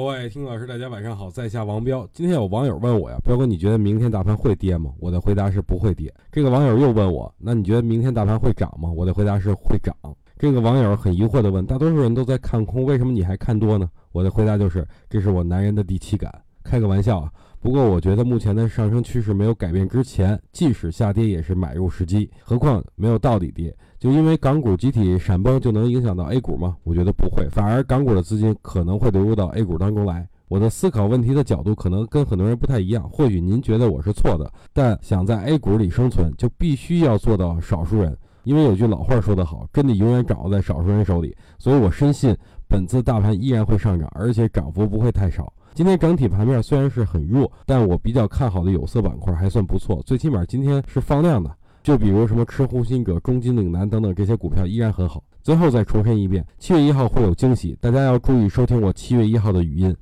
各位听老师，大家晚上好，在下王彪。今天有网友问我呀，彪哥，你觉得明天大盘会跌吗？我的回答是不会跌。这个网友又问我，那你觉得明天大盘会涨吗？我的回答是会涨。这个网友很疑惑的问，大多数人都在看空，为什么你还看多呢？我的回答就是，这是我男人的第七感。开个玩笑啊。不过我觉得目前的上升趋势没有改变之前，即使下跌也是买入时机。何况没有到底跌，就因为港股集体闪崩就能影响到 A 股吗？我觉得不会，反而港股的资金可能会流入到 A 股当中来。我的思考问题的角度可能跟很多人不太一样，或许您觉得我是错的，但想在 A 股里生存，就必须要做到少数人。因为有句老话说得好，真理永远掌握在少数人手里。所以我深信本次大盘依然会上涨，而且涨幅不会太少。今天整体盘面虽然是很弱，但我比较看好的有色板块还算不错，最起码今天是放量的。就比如什么吃红心者、中金岭南等等这些股票依然很好。最后再重申一遍，七月一号会有惊喜，大家要注意收听我七月一号的语音。